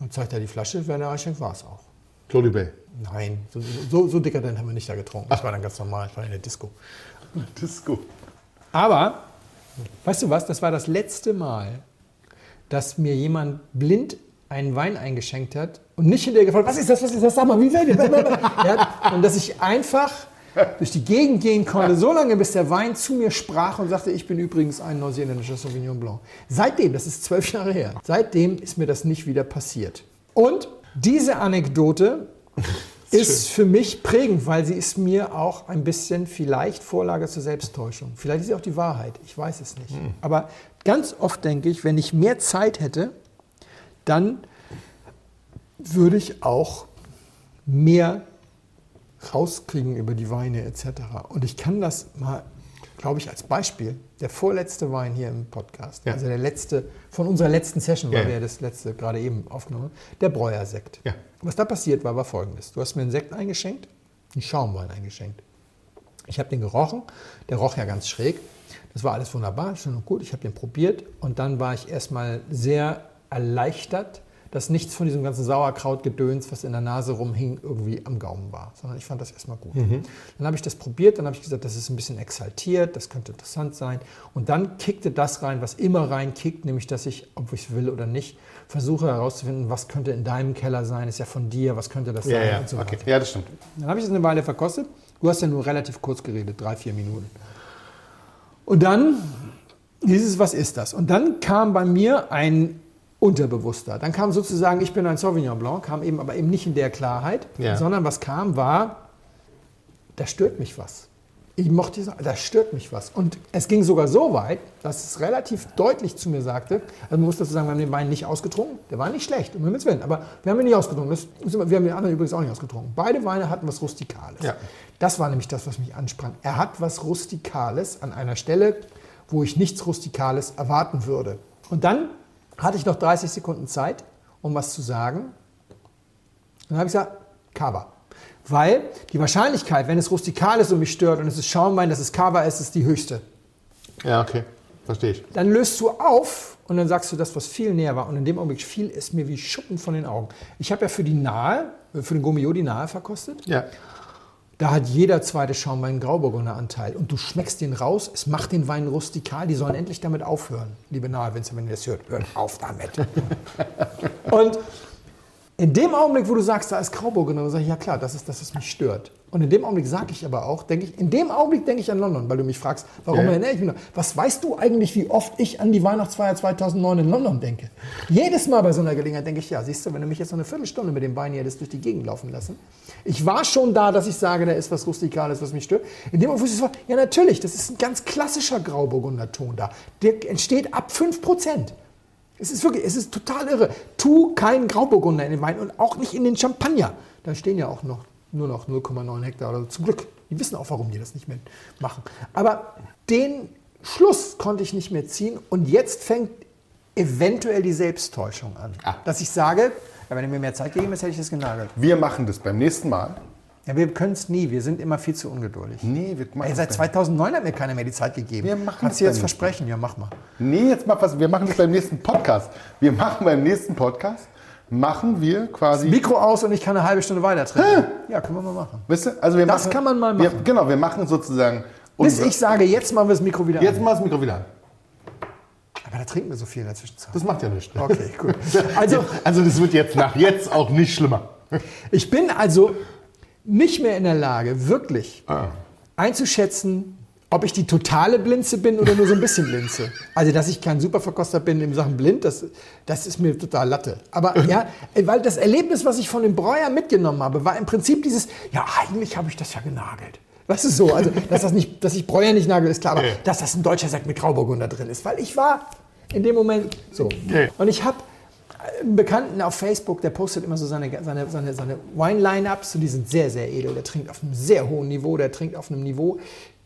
Und zeigt er die Flasche, Werner Eichschenk war es auch. Claudie Bay. Nein, so, so, so dekadent haben wir nicht da getrunken. Das war dann ganz normal, ich war in der Disco. Disco. Aber, weißt du was, das war das letzte Mal, dass mir jemand blind einen Wein eingeschenkt hat und nicht hinterher gefragt, was ist das, was ist das, sag mal, wie werdet ja, Und dass ich einfach durch die Gegend gehen konnte, so lange, bis der Wein zu mir sprach und sagte, ich bin übrigens ein neuseeländischer Sauvignon Blanc. Seitdem, das ist zwölf Jahre her, seitdem ist mir das nicht wieder passiert. Und diese Anekdote ist für mich prägend, weil sie ist mir auch ein bisschen vielleicht Vorlage zur Selbsttäuschung. Vielleicht ist sie auch die Wahrheit, ich weiß es nicht. Mhm. Aber ganz oft denke ich, wenn ich mehr Zeit hätte, dann würde ich auch mehr rauskriegen über die Weine etc. Und ich kann das mal, glaube ich, als Beispiel, der vorletzte Wein hier im Podcast, ja. also der letzte, von unserer letzten Session, weil ja. wir das letzte gerade eben aufgenommen haben, der Breuersekt. Ja. Was da passiert war, war folgendes. Du hast mir einen Sekt eingeschenkt, einen Schaumwein eingeschenkt. Ich habe den gerochen, der roch ja ganz schräg. Das war alles wunderbar, schön und gut. Ich habe den probiert und dann war ich erstmal sehr erleichtert, dass nichts von diesem ganzen Sauerkrautgedöns, was in der Nase rumhing, irgendwie am Gaumen war, sondern ich fand das erstmal gut. Mhm. Dann habe ich das probiert, dann habe ich gesagt, das ist ein bisschen exaltiert, das könnte interessant sein. Und dann kickte das rein, was immer reinkickt, nämlich dass ich, ob ich es will oder nicht, versuche herauszufinden, was könnte in deinem Keller sein, ist ja von dir, was könnte das ja, sein ja. und so okay. Ja, das stimmt. Dann habe ich es eine Weile verkostet. Du hast ja nur relativ kurz geredet, drei, vier Minuten. Und dann hieß es, was ist das? Und dann kam bei mir ein unterbewusster. Dann kam sozusagen, ich bin ein Sauvignon Blanc, kam eben aber eben nicht in der Klarheit, ja. sondern was kam war, da stört mich was. Ich mochte sagen, da stört mich was. Und es ging sogar so weit, dass es relativ deutlich zu mir sagte, also man muss dazu sagen, wir haben den Wein nicht ausgetrunken, der war nicht schlecht, um Himmels Willen, aber wir haben ihn nicht ausgetrunken. Das, wir haben den anderen übrigens auch nicht ausgetrunken. Beide Weine hatten was Rustikales. Ja. Das war nämlich das, was mich ansprang. Er hat was Rustikales an einer Stelle, wo ich nichts Rustikales erwarten würde. Und dann hatte ich noch 30 Sekunden Zeit, um was zu sagen. Dann habe ich gesagt, Kava. Weil die Wahrscheinlichkeit, wenn es rustikal ist und mich stört und es ist Schaumwein, dass es Kava ist, ist die höchste. Ja, okay. Verstehe ich. Dann löst du auf und dann sagst du das, was viel näher war. Und in dem Augenblick fiel es mir wie Schuppen von den Augen. Ich habe ja für die Nahe, für den Gomio die Nahe verkostet. Ja. Da hat jeder zweite Schaumwein einen Grauburgunder Anteil. Und du schmeckst den raus, es macht den Wein rustikal. Die sollen endlich damit aufhören. Liebe Nahewinzer, wenn ihr das hört, hört auf damit. und in dem Augenblick, wo du sagst, da ist Grauburgunder, dann sage ich, ja klar, das ist das, was mich stört. Und in dem Augenblick sage ich aber auch, denke ich, in dem Augenblick denke ich an London, weil du mich fragst, warum ja. erinnere ich mich noch? Was weißt du eigentlich, wie oft ich an die Weihnachtsfeier 2009 in London denke? Jedes Mal bei so einer Gelegenheit denke ich, ja, siehst du, wenn du mich jetzt noch eine Viertelstunde mit dem Bein hier hättest durch die Gegend laufen lassen. Ich war schon da, dass ich sage, da ist was Rustikales, was mich stört. In dem Augenblick, ja natürlich, das ist ein ganz klassischer Grauburgunder Ton da. Der entsteht ab 5 Prozent. Es ist wirklich, es ist total irre. Tu keinen Grauburgunder in den Wein und auch nicht in den Champagner. Da stehen ja auch noch nur noch 0,9 Hektar oder zum Glück. Die wissen auch, warum die das nicht mehr machen. Aber den Schluss konnte ich nicht mehr ziehen und jetzt fängt eventuell die Selbsttäuschung an. Ah. Dass ich sage, wenn ihr mir mehr Zeit gegeben hätte, hätte ich das genagelt. Wir machen das beim nächsten Mal. Ja, wir können es nie. Wir sind immer viel zu ungeduldig. Nee, wir machen Ey, Seit 2009 hat mir keiner mehr die Zeit gegeben. Wir machen Kannst du jetzt versprechen? Ja, mach mal. Nee, jetzt mach was. Wir machen das beim nächsten Podcast. Wir machen beim nächsten Podcast machen wir quasi. Das Mikro aus und ich kann eine halbe Stunde weiter trinken. Ja, können wir mal machen. Weißt du? Also wir das machen, kann man mal machen. Wir, genau, wir machen sozusagen. Bis ich sage, jetzt machen wir das Mikro wieder jetzt an. Jetzt machen wir das Mikro wieder an. Aber da trinken wir so viel in der Zwischenzeit. Das macht ja nichts. Okay, gut. Also, also das wird jetzt nach jetzt auch nicht schlimmer. Ich bin also nicht mehr in der Lage, wirklich ah. einzuschätzen, ob ich die totale Blinze bin oder nur so ein bisschen Blinze. Also, dass ich kein Superverkoster bin in Sachen blind, das, das ist mir total Latte. Aber ja, weil das Erlebnis, was ich von dem Breuer mitgenommen habe, war im Prinzip dieses, ja, eigentlich habe ich das ja genagelt. Weißt du so? Also, dass, das nicht, dass ich Breuer nicht nagel, ist klar, aber dass das ein deutscher Sekt mit Grauburgunder drin ist. Weil ich war in dem Moment so. Und ich habe einen Bekannten auf Facebook, der postet immer so seine, seine, seine, seine Wine-Line-Ups und die sind sehr, sehr edel. Der trinkt auf einem sehr hohen Niveau, der trinkt auf einem Niveau,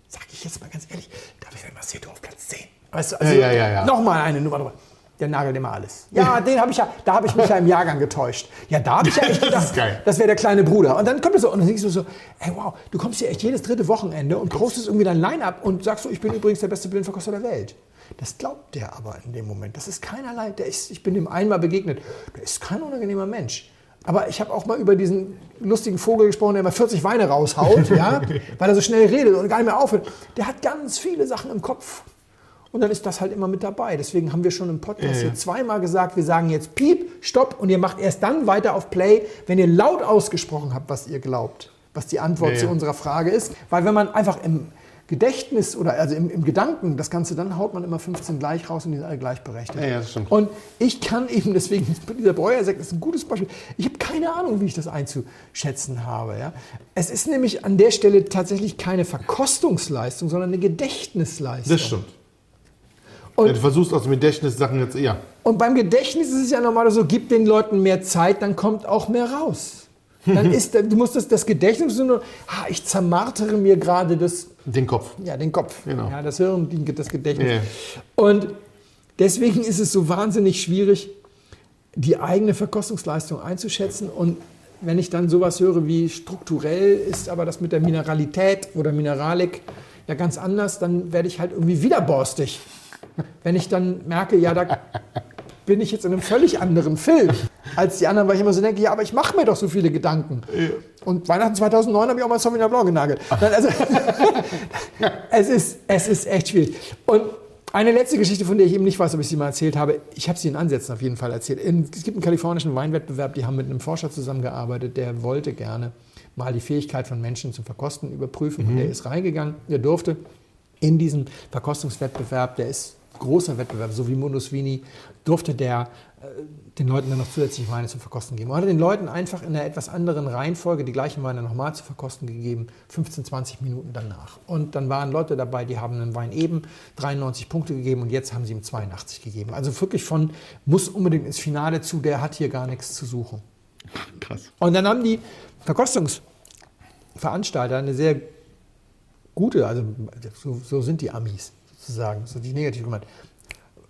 sag ich jetzt mal ganz ehrlich, da ich Macedo auf Platz 10. Weißt du, also ja, ja, ja, nochmal eine Nummer drüber. Der nagelt immer alles. Ja, den habe ich ja, da habe ich mich ja im Jahrgang getäuscht. Ja, da habe ich ja echt gedacht, das, das wäre der kleine Bruder. Und dann kommt es so, und dann denkst du so, ey wow, du kommst hier echt jedes dritte Wochenende und postest irgendwie dein Line-Up und sagst so, ich bin übrigens der beste Blindverkoster der Welt. Das glaubt der aber in dem Moment. Das ist keinerlei, der ist, ich bin dem einmal begegnet, der ist kein unangenehmer Mensch. Aber ich habe auch mal über diesen lustigen Vogel gesprochen, der immer 40 Weine raushaut, ja, weil er so schnell redet und gar nicht mehr aufhört. Der hat ganz viele Sachen im Kopf. Und dann ist das halt immer mit dabei. Deswegen haben wir schon im Podcast Ja, ja. hier zweimal gesagt, wir sagen jetzt Piep, Stopp und ihr macht erst dann weiter auf Play, wenn ihr laut ausgesprochen habt, was ihr glaubt, was die Antwort Ja, zu unserer Frage ist. Weil wenn man einfach im Gedächtnis oder also im, im Gedanken das Ganze, dann haut man immer 15 gleich raus und die sind alle gleichberechtigt. Ja, ja, das stimmt. Und ich kann eben, deswegen, dieser Breuersekt ist ein gutes Beispiel. Ich habe keine Ahnung, wie ich das einzuschätzen habe. Ja? Es ist nämlich an der Stelle tatsächlich keine Verkostungsleistung, sondern eine Gedächtnisleistung. Das stimmt. Und- ja, du versuchst aus dem Gedächtnis Sachen jetzt eher. Und beim Gedächtnis ist es ja normal so, gib den Leuten mehr Zeit, dann kommt auch mehr raus. Dann ist, du musst das, das Gedächtnis nur, ah, ich zermartere mir gerade das, Den Kopf. ja, den Kopf, Genau. ja, das Hirn, das Gedächtnis. Ja. Und deswegen ist es so wahnsinnig schwierig, die eigene Verkostungsleistung einzuschätzen. Und wenn ich dann sowas höre wie strukturell ist aber das mit der Mineralität oder Mineralik ja ganz anders, dann werde ich halt irgendwie wieder borstig. Wenn ich dann merke, ja, da bin ich jetzt in einem völlig anderen Film als die anderen, weil ich immer so denke, ja, aber ich mache mir doch so viele Gedanken. Und Weihnachten 2009 habe ich auch mal Sauvignon Blanc genagelt. Nein, also, es, ist, es ist echt schwierig. Und eine letzte Geschichte, von der ich eben nicht weiß, ob ich sie mal erzählt habe. Ich habe sie in Ansätzen auf jeden Fall erzählt. Es gibt einen kalifornischen Weinwettbewerb, die haben mit einem Forscher zusammengearbeitet, der wollte gerne mal die Fähigkeit von Menschen zum Verkosten überprüfen. Und der ist reingegangen, der durfte in diesen Verkostungswettbewerb, der ist großer Wettbewerb, so wie Mundus Vini, durfte der äh, den Leuten dann noch zusätzlich Weine zum Verkosten geben. Und hat den Leuten einfach in einer etwas anderen Reihenfolge die gleichen Weine nochmal zu verkosten gegeben, 15, 20 Minuten danach. Und dann waren Leute dabei, die haben einen Wein eben 93 Punkte gegeben und jetzt haben sie ihm 82 gegeben. Also wirklich von muss unbedingt ins Finale zu, der hat hier gar nichts zu suchen. Krass. Und dann haben die Verkostungsveranstalter eine sehr gute, also so, so sind die Amis sozusagen, so die negativ gemeint.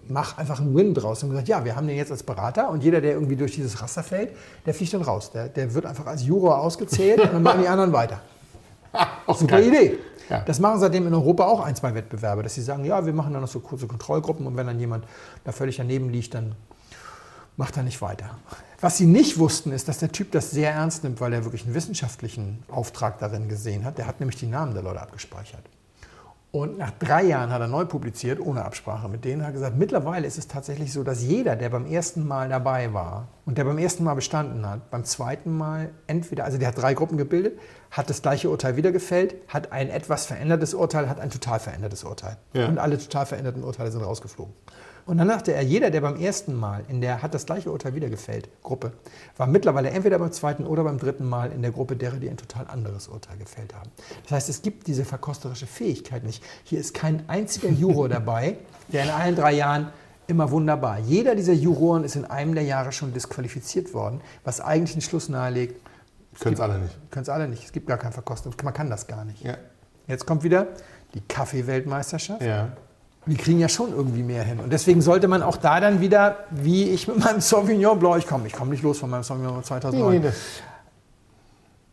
Mach einfach einen Win draus und gesagt, ja, wir haben den jetzt als Berater und jeder, der irgendwie durch dieses Raster fällt, der fliegt dann raus. Der, der wird einfach als Juror ausgezählt und dann machen die anderen weiter. Super geil. Idee. Ja. Das machen seitdem in Europa auch ein, zwei Wettbewerbe, dass sie sagen, ja, wir machen dann noch so kurze Kontrollgruppen und wenn dann jemand da völlig daneben liegt, dann macht er nicht weiter. Was sie nicht wussten, ist, dass der Typ das sehr ernst nimmt, weil er wirklich einen wissenschaftlichen Auftrag darin gesehen hat. Der hat nämlich die Namen der Leute abgespeichert. Und nach drei Jahren hat er neu publiziert, ohne Absprache mit denen, hat gesagt, mittlerweile ist es tatsächlich so, dass jeder, der beim ersten Mal dabei war und der beim ersten Mal bestanden hat, beim zweiten Mal entweder, also der hat drei Gruppen gebildet, hat das gleiche Urteil wieder gefällt, hat ein etwas verändertes Urteil, hat ein total verändertes Urteil. Ja. Und alle total veränderten Urteile sind rausgeflogen. Und dann dachte er, jeder, der beim ersten Mal in der hat das gleiche Urteil wieder gefällt, Gruppe, war mittlerweile entweder beim zweiten oder beim dritten Mal in der Gruppe derer, die ein total anderes Urteil gefällt haben. Das heißt, es gibt diese verkosterische Fähigkeit nicht. Hier ist kein einziger Juror dabei, der in allen drei Jahren immer wunderbar. Jeder dieser Juroren ist in einem der Jahre schon disqualifiziert worden, was eigentlich den Schluss nahelegt, Können es alle nicht. können es alle nicht. Es gibt gar kein Verkosten. Man kann das gar nicht. Ja. Jetzt kommt wieder die Kaffee-Weltmeisterschaft. Ja. Die kriegen ja schon irgendwie mehr hin. Und deswegen sollte man auch da dann wieder, wie ich mit meinem Sauvignon Blanc, ich komme ich komm nicht los von meinem Sauvignon Blanc 2009. das,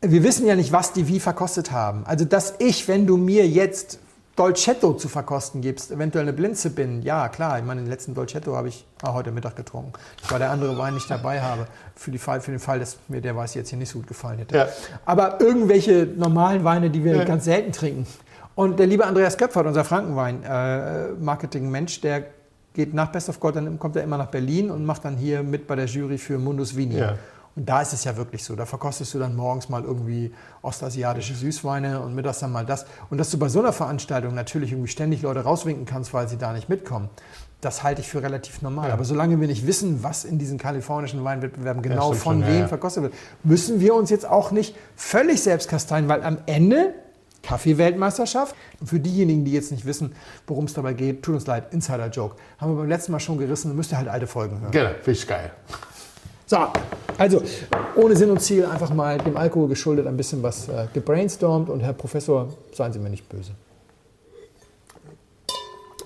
Wir wissen ja nicht, was die wie verkostet haben. Also, dass ich, wenn du mir jetzt Dolcetto zu verkosten gibst, eventuell eine Blinze bin, ja klar, ich meine, den letzten Dolcetto habe ich ah, heute Mittag getrunken. War der andere Wein, den ich dabei habe. Für, die Fall, für den Fall, dass mir der Weiß jetzt hier nicht so gut gefallen hätte. Ja. Aber irgendwelche normalen Weine, die wir Ja. ganz selten trinken. Und der liebe Andreas Köpfert, unser Frankenwein-Marketing-Mensch, der geht nach Best of Gold, dann kommt er immer nach Berlin und macht dann hier mit bei der Jury für Mundus Vini. Ja. Und da ist es ja wirklich so. Da verkostest du dann morgens mal irgendwie ostasiatische Süßweine und mittags dann mal das. Und dass du bei so einer Veranstaltung natürlich irgendwie ständig Leute rauswinken kannst, weil sie da nicht mitkommen, das halte ich für relativ normal. Ja. Aber solange wir nicht wissen, was in diesen kalifornischen Weinwettbewerben genau stimmt von schon, ja, wem ja. verkostet wird, müssen wir uns jetzt auch nicht völlig selbst kasteien, weil am Ende Kaffee-Weltmeisterschaft. Für diejenigen, die jetzt nicht wissen, worum es dabei geht, tut uns leid, Insider-Joke. Haben wir beim letzten Mal schon gerissen, müsst ihr halt alte Folgen hören. Genau, finde ich geil. So, also ohne Sinn und Ziel einfach mal dem Alkohol geschuldet ein bisschen was äh, gebrainstormt und Herr Professor, seien Sie mir nicht böse.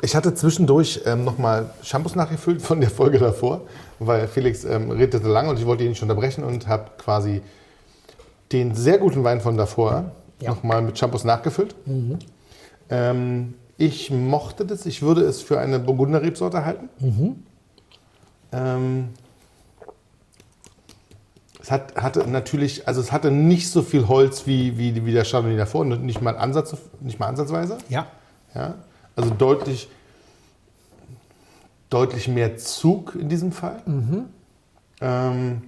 Ich hatte zwischendurch ähm, nochmal Shampoos nachgefüllt von der Folge davor, weil Felix ähm, redete lange und ich wollte ihn nicht unterbrechen und habe quasi den sehr guten Wein von davor Ja. nochmal mit Shampoos nachgefüllt. Ähm, ich mochte das, ich würde es für eine Burgunder-Rebsorte halten. Ähm, es hat, hatte natürlich, also es hatte nicht so viel Holz wie, wie, wie der Chardonnay davor, nicht mal, Ansatz, nicht mal ansatzweise. Ja. Ja? Also deutlich deutlich mehr Zug in diesem Fall. Ähm,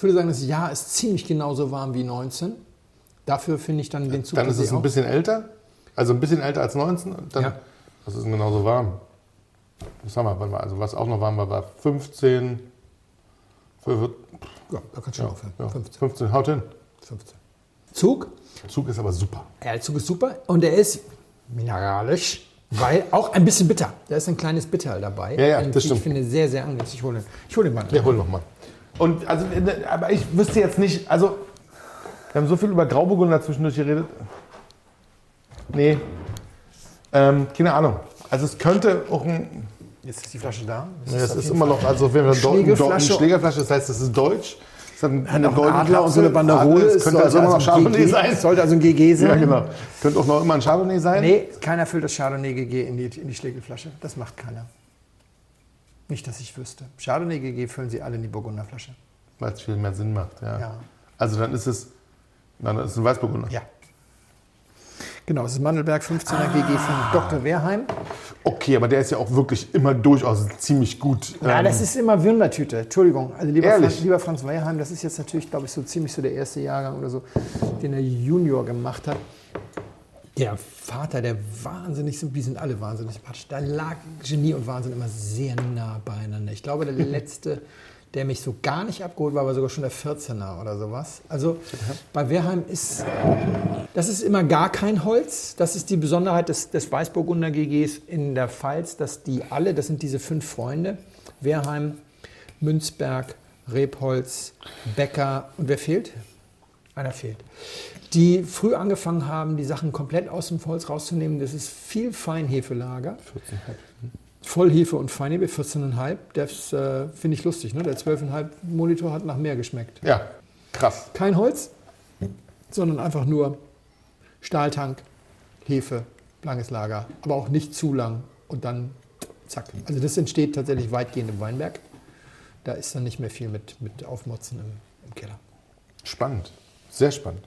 Ich würde sagen, das Jahr ist ziemlich genauso warm wie 19. Dafür finde ich dann den Zug dann ist es ein bisschen älter. Also ein bisschen älter als 19. und Dann Ja. das ist genauso warm. Was haben wir? Also was auch noch warm war, war 15. Für, auch- Ja, da kannst du schon aufhören. ja, 15. 15. Haut hin. 15. Zug, Zug ist aber super. ja, der Zug ist super und er ist mineralisch, weil auch ein bisschen bitter. Da ist ein kleines Bitterl dabei. Ja, ja, das ich stimmt. finde sehr, sehr angenehm. Ich hole, ich hole den mal. Ja, hol noch mal. Und also, aber ich wüsste jetzt nicht, also wir haben so viel über Grauburgunder zwischendurch geredet. Nee. Ähm, keine Ahnung. Also es könnte auch ein, Jetzt ist die Flasche da. Ja, es auf ist immer noch, also wenn wir Schlägerflasche. Schlägerflasche, das heißt, das ist deutsch. Es hat, Hat auch einen Adler und so eine Banderole. Es könnte also immer noch ein Chardonnay GG sein. Sollte also ein GG sein. Ja, genau. Könnte auch noch immer ein Chardonnay sein. Nee, keiner füllt das Chardonnay GG in die, in die Schlägelflasche. Das macht keiner. Nicht, dass ich wüsste. Chardonnay GG füllen sie alle in die Burgunderflasche. Weil es viel mehr Sinn macht. Ja. Ja. Also dann ist es, dann ist es ein Weißburgunder. Ja. Genau, es ist Mandelberg 15er GG von Dr. Wehrheim. Okay, aber der ist ja auch wirklich immer durchaus ziemlich gut. Ja, ähm, das ist immer Wundertüte. Entschuldigung. Also lieber Ehrlich? Franz, lieber Franz Wehrheim, das ist jetzt natürlich, glaube ich, so ziemlich so der erste Jahrgang oder so, den er Junior gemacht hat. Der Vater, der wahnsinnig sind, die sind alle wahnsinnig sympathisch. Da lag Genie und Wahnsinn immer sehr nah beieinander. Ich glaube, der letzte, der mich so gar nicht abgeholt war, war sogar schon der 14er oder sowas. Also bei Wehrheim ist, das ist immer gar kein Holz. Das ist die Besonderheit des, des Weißburgunder GGs in der Pfalz, dass die alle, das sind diese fünf Freunde, Wehrheim, Münzberg, Rebholz, Becker und wer fehlt? Einer fehlt. Die früh angefangen haben, die Sachen komplett aus dem Holz rauszunehmen. Das ist viel Feinhefelager. Vollhefe und Feinhefe, 14,5. Das äh, finde ich lustig. Ne? Der 12,5 Monitor hat nach mehr geschmeckt. Ja, krass. Kein Holz, sondern einfach nur Stahltank, Hefe, langes Lager, aber auch nicht zu lang und dann zack. Also das entsteht tatsächlich weitgehend im Weinberg. Da ist dann nicht mehr viel mit, mit Aufmotzen im, im Keller. Spannend. Sehr spannend.